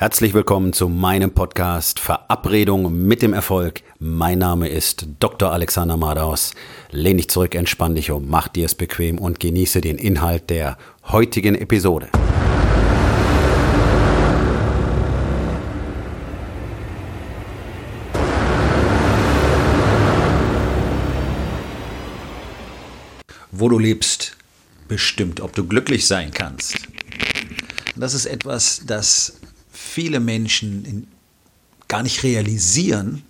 Herzlich willkommen zu meinem Podcast Verabredung mit dem Erfolg. Mein Name ist Dr. Alexander Madaus. Lehn dich zurück, entspann dich um, mach dir es bequem und genieße den Inhalt der heutigen Episode. Wo du lebst, bestimmt, ob du glücklich sein kannst. Das ist etwas, das viele Menschen gar nicht realisieren,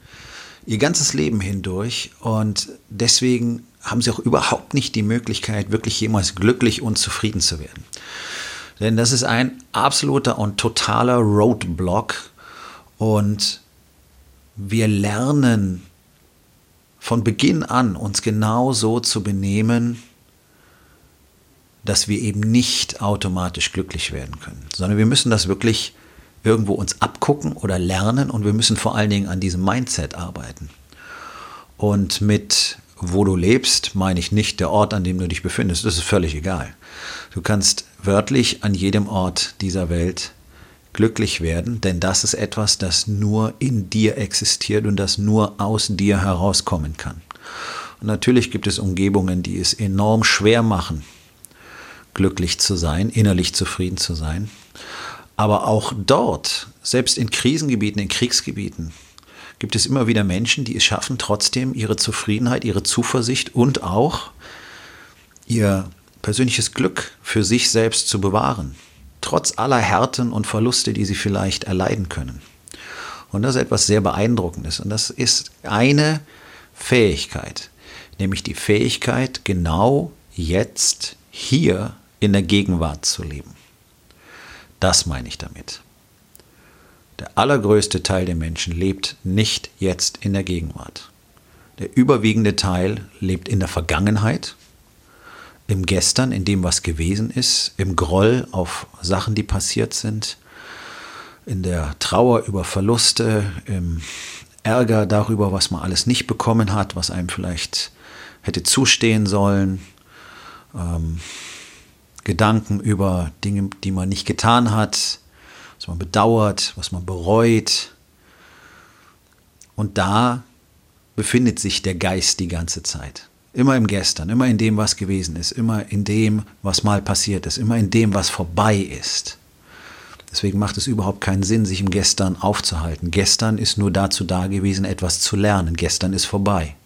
ihr ganzes Leben hindurch. Und deswegen haben sie auch überhaupt nicht die Möglichkeit, wirklich jemals glücklich und zufrieden zu werden. Denn das ist ein absoluter und totaler Roadblock. Und wir lernen von Beginn an, uns genau so zu benehmen, dass wir eben nicht automatisch glücklich werden können, sondern wir müssen das wirklich irgendwo uns abgucken oder lernen und wir müssen vor allen Dingen an diesem Mindset arbeiten. Und mit wo du lebst, meine ich nicht der Ort, an dem du dich befindest. Das ist völlig egal. Du kannst wörtlich an jedem Ort dieser Welt glücklich werden, denn das ist etwas, das nur in dir existiert und das nur aus dir herauskommen kann. Und natürlich gibt es Umgebungen, die es enorm schwer machen, glücklich zu sein, innerlich zufrieden zu sein. Aber auch dort, selbst in Krisengebieten, in Kriegsgebieten, gibt es immer wieder Menschen, die es schaffen, trotzdem ihre Zufriedenheit, ihre Zuversicht und auch ihr persönliches Glück für sich selbst zu bewahren. Trotz aller Härten und Verluste, die sie vielleicht erleiden können. Und das ist etwas sehr Beeindruckendes. Und das ist eine Fähigkeit, nämlich die Fähigkeit, genau jetzt, hier in der Gegenwart zu leben. Das meine ich damit. Der allergrößte Teil der Menschen lebt nicht jetzt in der Gegenwart. Der überwiegende Teil lebt in der Vergangenheit, im Gestern, in dem, was gewesen ist, im Groll auf Sachen, die passiert sind, in der Trauer über Verluste, im Ärger darüber, was man alles nicht bekommen hat, was einem vielleicht hätte zustehen sollen. Ähm, Gedanken über Dinge, die man nicht getan hat, was man bedauert, was man bereut. Und da befindet sich der Geist die ganze Zeit. Immer im Gestern, immer in dem, was gewesen ist, immer in dem, was mal passiert ist, immer in dem, was vorbei ist. Deswegen macht es überhaupt keinen Sinn, sich im Gestern aufzuhalten. Gestern ist nur dazu da gewesen, etwas zu lernen. Gestern ist vorbei.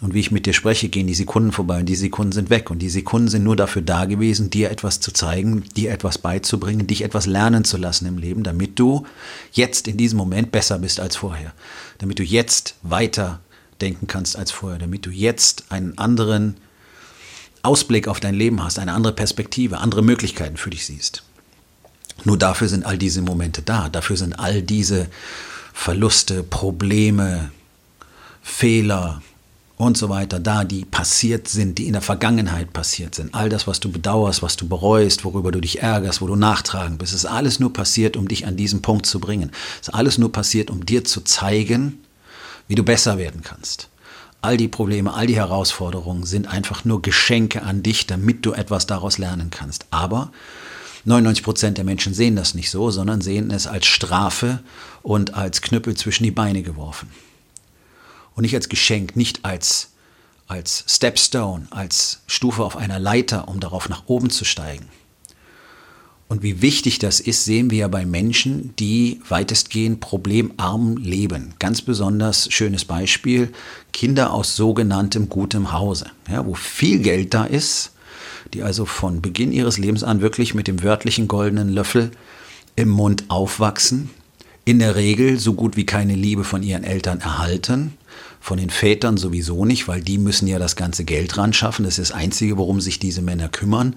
Und wie ich mit dir spreche, gehen die Sekunden vorbei und die Sekunden sind weg. Und die Sekunden sind nur dafür da gewesen, dir etwas zu zeigen, dir etwas beizubringen, dich etwas lernen zu lassen im Leben, damit du jetzt in diesem Moment besser bist als vorher. Damit du jetzt weiter denken kannst als vorher. Damit du jetzt einen anderen Ausblick auf dein Leben hast, eine andere Perspektive, andere Möglichkeiten für dich siehst. Nur dafür sind all diese Momente da. Dafür sind all diese Verluste, Probleme, Fehler, und so weiter da, die passiert sind, die in der Vergangenheit passiert sind. All das, was du bedauerst, was du bereust, worüber du dich ärgerst, wo du nachtragen bist, ist alles nur passiert, um dich an diesen Punkt zu bringen. Ist alles nur passiert, um dir zu zeigen, wie du besser werden kannst. All die Probleme, all die Herausforderungen sind einfach nur Geschenke an dich, damit du etwas daraus lernen kannst. Aber 99 Prozent der Menschen sehen das nicht so, sondern sehen es als Strafe und als Knüppel zwischen die Beine geworfen und nicht als Geschenk, nicht als, als Stepstone, als Stufe auf einer Leiter, um darauf nach oben zu steigen. Und wie wichtig das ist, sehen wir ja bei Menschen, die weitestgehend problemarm leben. Ganz besonders schönes Beispiel, Kinder aus sogenanntem gutem Hause, ja, wo viel Geld da ist, die also von Beginn ihres Lebens an wirklich mit dem wörtlichen goldenen Löffel im Mund aufwachsen, in der Regel so gut wie keine Liebe von ihren Eltern erhalten, von den Vätern sowieso nicht, weil die müssen ja das ganze Geld ran schaffen. Das ist das Einzige, worum sich diese Männer kümmern,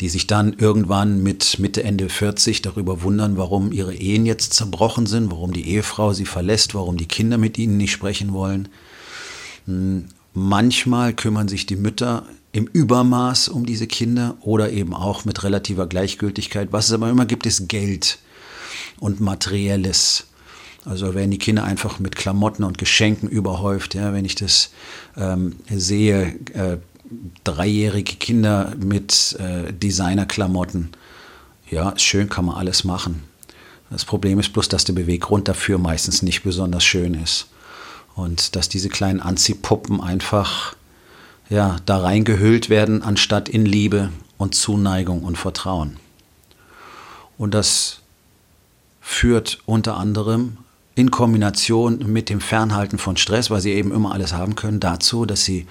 die sich dann irgendwann mit Mitte, Ende 40 darüber wundern, warum ihre Ehen jetzt zerbrochen sind, warum die Ehefrau sie verlässt, warum die Kinder mit ihnen nicht sprechen wollen. Hm, manchmal kümmern sich die Mütter im Übermaß um diese Kinder oder eben auch mit relativer Gleichgültigkeit. Was es aber immer gibt, ist Geld und Materielles. Also werden die Kinder einfach mit Klamotten und Geschenken überhäuft. Ja, wenn ich das ähm, sehe, äh, dreijährige Kinder mit äh, Designerklamotten, ja, schön, kann man alles machen. Das Problem ist bloß, dass der Beweggrund dafür meistens nicht besonders schön ist. Und dass diese kleinen Anziehpuppen einfach ja, da reingehüllt werden, anstatt in Liebe und Zuneigung und Vertrauen. Und das führt unter anderem in Kombination mit dem Fernhalten von Stress, weil sie eben immer alles haben können, dazu, dass sie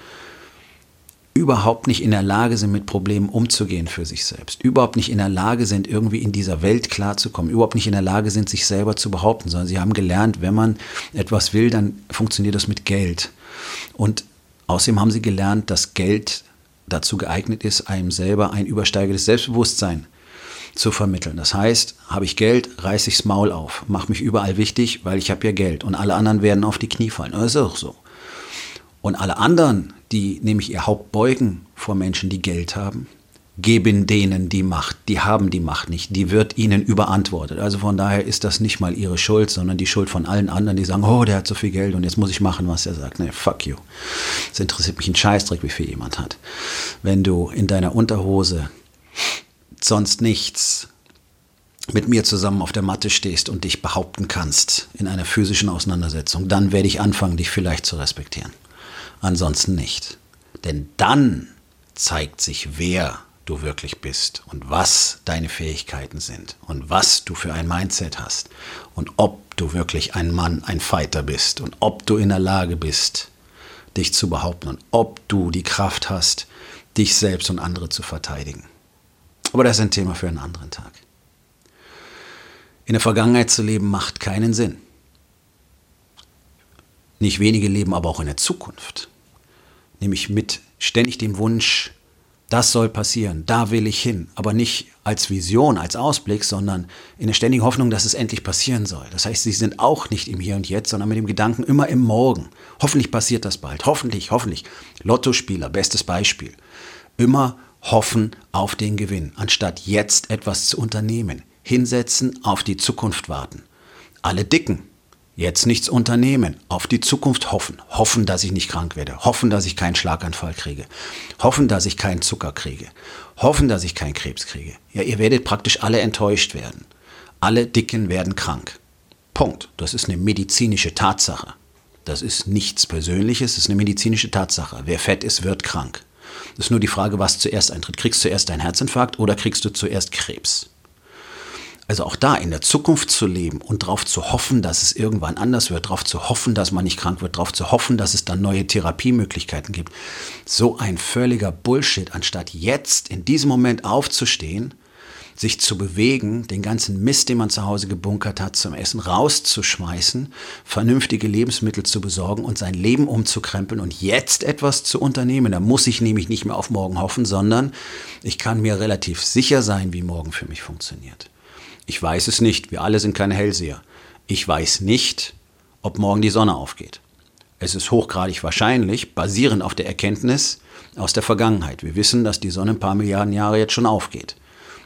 überhaupt nicht in der Lage sind, mit Problemen umzugehen für sich selbst, überhaupt nicht in der Lage sind, irgendwie in dieser Welt klarzukommen, überhaupt nicht in der Lage sind, sich selber zu behaupten, sondern sie haben gelernt, wenn man etwas will, dann funktioniert das mit Geld. Und außerdem haben sie gelernt, dass Geld dazu geeignet ist, einem selber ein übersteigendes Selbstbewusstsein zu vermitteln. Das heißt, habe ich Geld, reiße ichs Maul auf, mache mich überall wichtig, weil ich habe ja Geld und alle anderen werden auf die Knie fallen. Das ist auch so. Und alle anderen, die nämlich ihr Haupt beugen vor Menschen, die Geld haben, geben denen die Macht. Die haben die Macht nicht. Die wird ihnen überantwortet. Also von daher ist das nicht mal ihre Schuld, sondern die Schuld von allen anderen, die sagen, oh, der hat so viel Geld und jetzt muss ich machen, was er sagt. Nee, fuck you. Es interessiert mich ein Scheißdreck, wie viel jemand hat. Wenn du in deiner Unterhose sonst nichts mit mir zusammen auf der Matte stehst und dich behaupten kannst in einer physischen Auseinandersetzung, dann werde ich anfangen, dich vielleicht zu respektieren. Ansonsten nicht. Denn dann zeigt sich, wer du wirklich bist und was deine Fähigkeiten sind und was du für ein Mindset hast und ob du wirklich ein Mann, ein Fighter bist und ob du in der Lage bist, dich zu behaupten und ob du die Kraft hast, dich selbst und andere zu verteidigen. Aber das ist ein Thema für einen anderen Tag. In der Vergangenheit zu leben macht keinen Sinn. Nicht wenige leben aber auch in der Zukunft. Nämlich mit ständig dem Wunsch, das soll passieren, da will ich hin, aber nicht als Vision, als Ausblick, sondern in der ständigen Hoffnung, dass es endlich passieren soll. Das heißt, sie sind auch nicht im Hier und Jetzt, sondern mit dem Gedanken immer im Morgen. Hoffentlich passiert das bald, hoffentlich, hoffentlich. Lottospieler, bestes Beispiel. Immer hoffen auf den Gewinn, anstatt jetzt etwas zu unternehmen. Hinsetzen, auf die Zukunft warten. Alle Dicken, jetzt nichts unternehmen, auf die Zukunft hoffen. Hoffen, dass ich nicht krank werde. Hoffen, dass ich keinen Schlaganfall kriege. Hoffen, dass ich keinen Zucker kriege. Hoffen, dass ich keinen Krebs kriege. Ja, ihr werdet praktisch alle enttäuscht werden. Alle Dicken werden krank. Punkt. Das ist eine medizinische Tatsache. Das ist nichts Persönliches, das ist eine medizinische Tatsache. Wer fett ist, wird krank. Ist nur die Frage, was zuerst eintritt. Kriegst du zuerst einen Herzinfarkt oder kriegst du zuerst Krebs? Also auch da in der Zukunft zu leben und darauf zu hoffen, dass es irgendwann anders wird, darauf zu hoffen, dass man nicht krank wird, darauf zu hoffen, dass es dann neue Therapiemöglichkeiten gibt. So ein völliger Bullshit, anstatt jetzt in diesem Moment aufzustehen sich zu bewegen, den ganzen Mist, den man zu Hause gebunkert hat, zum Essen rauszuschmeißen, vernünftige Lebensmittel zu besorgen und sein Leben umzukrempeln und jetzt etwas zu unternehmen. Da muss ich nämlich nicht mehr auf morgen hoffen, sondern ich kann mir relativ sicher sein, wie morgen für mich funktioniert. Ich weiß es nicht, wir alle sind keine Hellseher. Ich weiß nicht, ob morgen die Sonne aufgeht. Es ist hochgradig wahrscheinlich, basierend auf der Erkenntnis aus der Vergangenheit. Wir wissen, dass die Sonne ein paar Milliarden Jahre jetzt schon aufgeht.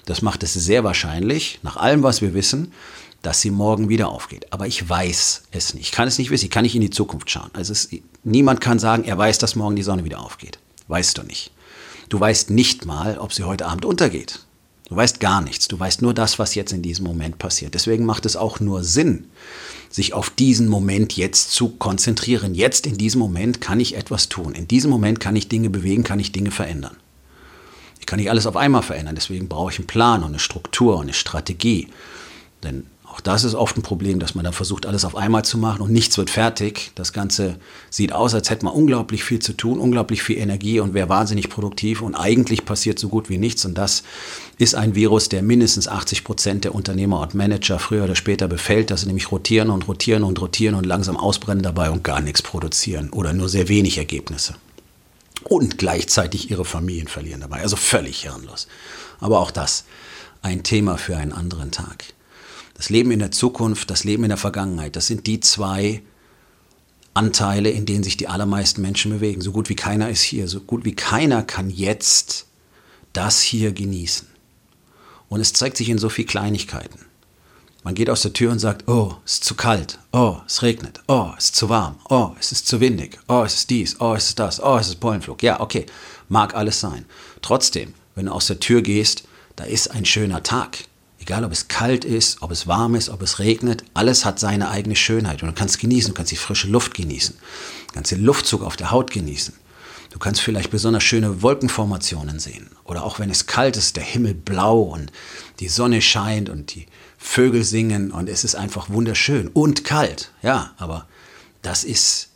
Das macht es sehr wahrscheinlich, nach allem, was wir wissen, dass sie morgen wieder aufgeht. Aber ich weiß es nicht. Ich kann es nicht wissen. Ich kann nicht in die Zukunft schauen. Also es, niemand kann sagen, er weiß, dass morgen die Sonne wieder aufgeht. Weißt du nicht. Du weißt nicht mal, ob sie heute Abend untergeht. Du weißt gar nichts. Du weißt nur das, was jetzt in diesem Moment passiert. Deswegen macht es auch nur Sinn, sich auf diesen Moment jetzt zu konzentrieren. Jetzt in diesem Moment kann ich etwas tun. In diesem Moment kann ich Dinge bewegen, kann ich Dinge verändern. Ich kann nicht alles auf einmal verändern, deswegen brauche ich einen Plan und eine Struktur und eine Strategie. Denn auch das ist oft ein Problem, dass man dann versucht, alles auf einmal zu machen und nichts wird fertig. Das Ganze sieht aus, als hätte man unglaublich viel zu tun, unglaublich viel Energie und wäre wahnsinnig produktiv und eigentlich passiert so gut wie nichts. Und das ist ein Virus, der mindestens 80 Prozent der Unternehmer und Manager früher oder später befällt, dass sie nämlich rotieren und rotieren und rotieren und langsam ausbrennen dabei und gar nichts produzieren oder nur sehr wenig Ergebnisse und gleichzeitig ihre Familien verlieren dabei. Also völlig hirnlos. Aber auch das ein Thema für einen anderen Tag. Das Leben in der Zukunft, das Leben in der Vergangenheit, das sind die zwei Anteile, in denen sich die allermeisten Menschen bewegen. So gut wie keiner ist hier, so gut wie keiner kann jetzt das hier genießen. Und es zeigt sich in so viel Kleinigkeiten. Man geht aus der Tür und sagt, oh, es ist zu kalt, oh, es regnet, oh, es ist zu warm, oh, es ist zu windig, oh, es ist dies, oh, es ist das, oh, es ist Pollenflug. Ja, okay, mag alles sein. Trotzdem, wenn du aus der Tür gehst, da ist ein schöner Tag. Egal, ob es kalt ist, ob es warm ist, ob es regnet, alles hat seine eigene Schönheit. Und du kannst genießen, du kannst die frische Luft genießen, du kannst den Luftzug auf der Haut genießen. Du kannst vielleicht besonders schöne Wolkenformationen sehen. Oder auch wenn es kalt ist, der Himmel blau und die Sonne scheint und die Vögel singen und es ist einfach wunderschön und kalt. Ja, aber das ist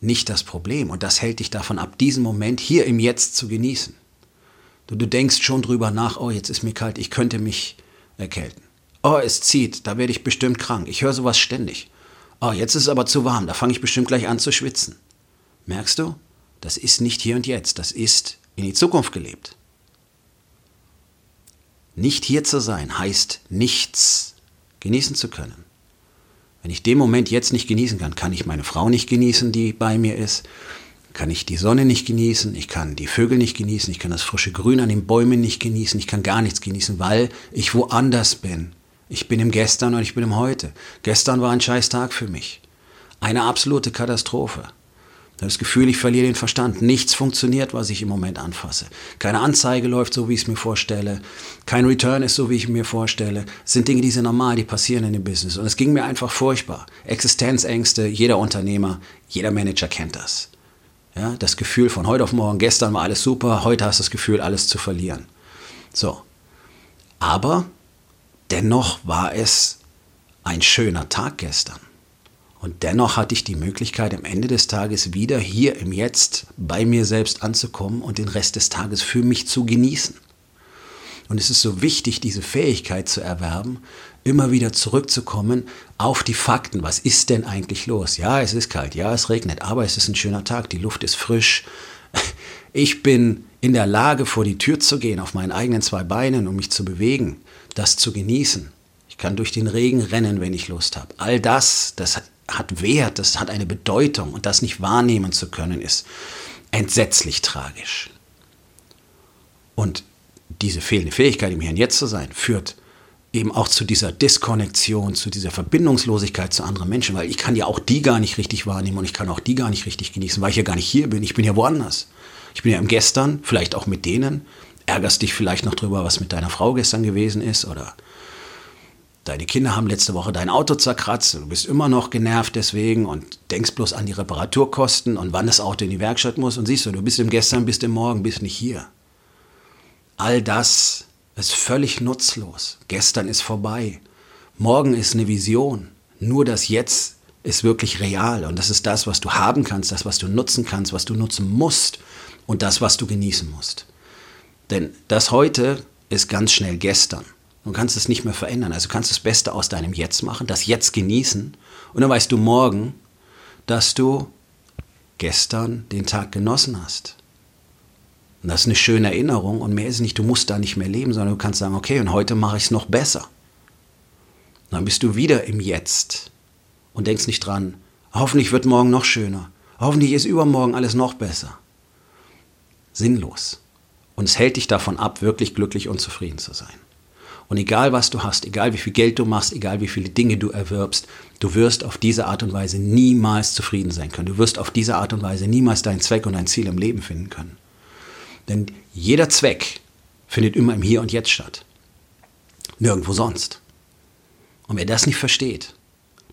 nicht das Problem und das hält dich davon ab, diesen Moment hier im Jetzt zu genießen. Du, du denkst schon drüber nach, oh, jetzt ist mir kalt, ich könnte mich erkälten. Oh, es zieht, da werde ich bestimmt krank. Ich höre sowas ständig. Oh, jetzt ist es aber zu warm, da fange ich bestimmt gleich an zu schwitzen. Merkst du? Das ist nicht hier und jetzt, das ist in die Zukunft gelebt. Nicht hier zu sein heißt nichts genießen zu können. Wenn ich den Moment jetzt nicht genießen kann, kann ich meine Frau nicht genießen, die bei mir ist, kann ich die Sonne nicht genießen, ich kann die Vögel nicht genießen, ich kann das frische Grün an den Bäumen nicht genießen, ich kann gar nichts genießen, weil ich woanders bin. Ich bin im Gestern und ich bin im Heute. Gestern war ein scheiß Tag für mich. Eine absolute Katastrophe. Das Gefühl, ich verliere den Verstand. Nichts funktioniert, was ich im Moment anfasse. Keine Anzeige läuft so, wie ich es mir vorstelle. Kein Return ist so, wie ich mir vorstelle. Das sind Dinge, die sind normal, die passieren in dem Business. Und es ging mir einfach furchtbar. Existenzängste, jeder Unternehmer, jeder Manager kennt das. Ja, das Gefühl von heute auf morgen, gestern war alles super, heute hast du das Gefühl, alles zu verlieren. So. Aber dennoch war es ein schöner Tag gestern. Und dennoch hatte ich die Möglichkeit, am Ende des Tages wieder hier im Jetzt bei mir selbst anzukommen und den Rest des Tages für mich zu genießen. Und es ist so wichtig, diese Fähigkeit zu erwerben, immer wieder zurückzukommen auf die Fakten. Was ist denn eigentlich los? Ja, es ist kalt, ja, es regnet, aber es ist ein schöner Tag, die Luft ist frisch. Ich bin in der Lage, vor die Tür zu gehen, auf meinen eigenen zwei Beinen, um mich zu bewegen, das zu genießen. Ich kann durch den Regen rennen, wenn ich Lust habe. All das, das hat Wert, das hat eine Bedeutung und das nicht wahrnehmen zu können, ist entsetzlich tragisch. Und diese fehlende Fähigkeit, im Hier und Jetzt zu sein, führt eben auch zu dieser Diskonnektion, zu dieser Verbindungslosigkeit zu anderen Menschen, weil ich kann ja auch die gar nicht richtig wahrnehmen und ich kann auch die gar nicht richtig genießen, weil ich ja gar nicht hier bin. Ich bin ja woanders. Ich bin ja im Gestern, vielleicht auch mit denen. Ärgerst dich vielleicht noch drüber, was mit deiner Frau gestern gewesen ist oder deine Kinder haben letzte Woche dein Auto zerkratzt, du bist immer noch genervt deswegen und denkst bloß an die Reparaturkosten und wann das Auto in die Werkstatt muss und siehst du, du bist im Gestern, bist im Morgen, bist nicht hier. All das ist völlig nutzlos. Gestern ist vorbei. Morgen ist eine Vision. Nur das Jetzt ist wirklich real und das ist das, was du haben kannst, das, was du nutzen kannst, was du nutzen musst und das, was du genießen musst. Denn das heute ist ganz schnell gestern. Du kannst es nicht mehr verändern. Also kannst du das Beste aus deinem Jetzt machen, das Jetzt genießen. Und dann weißt du morgen, dass du gestern den Tag genossen hast. Und das ist eine schöne Erinnerung und mehr ist nicht, du musst da nicht mehr leben, sondern du kannst sagen, okay, und heute mache ich es noch besser. Und dann bist du wieder im Jetzt und denkst nicht dran, hoffentlich wird morgen noch schöner, hoffentlich ist übermorgen alles noch besser. Sinnlos. Und es hält dich davon ab, wirklich glücklich und zufrieden zu sein. Und egal was du hast, egal wie viel Geld du machst, egal wie viele Dinge du erwirbst, du wirst auf diese Art und Weise niemals zufrieden sein können. Du wirst auf diese Art und Weise niemals deinen Zweck und dein Ziel im Leben finden können. Denn jeder Zweck findet immer im Hier und Jetzt statt. Nirgendwo sonst. Und wer das nicht versteht,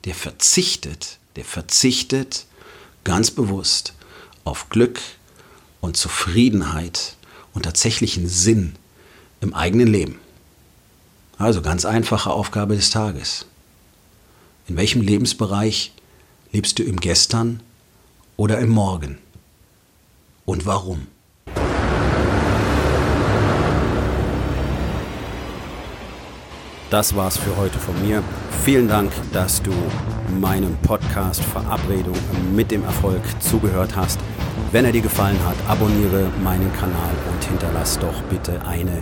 der verzichtet, der verzichtet ganz bewusst auf Glück und Zufriedenheit und tatsächlichen Sinn im eigenen Leben. Also ganz einfache Aufgabe des Tages. In welchem Lebensbereich lebst du im Gestern oder im Morgen? Und warum? Das war's für heute von mir. Vielen Dank, dass du meinem Podcast Verabredung mit dem Erfolg zugehört hast. Wenn er dir gefallen hat, abonniere meinen Kanal und hinterlass doch bitte eine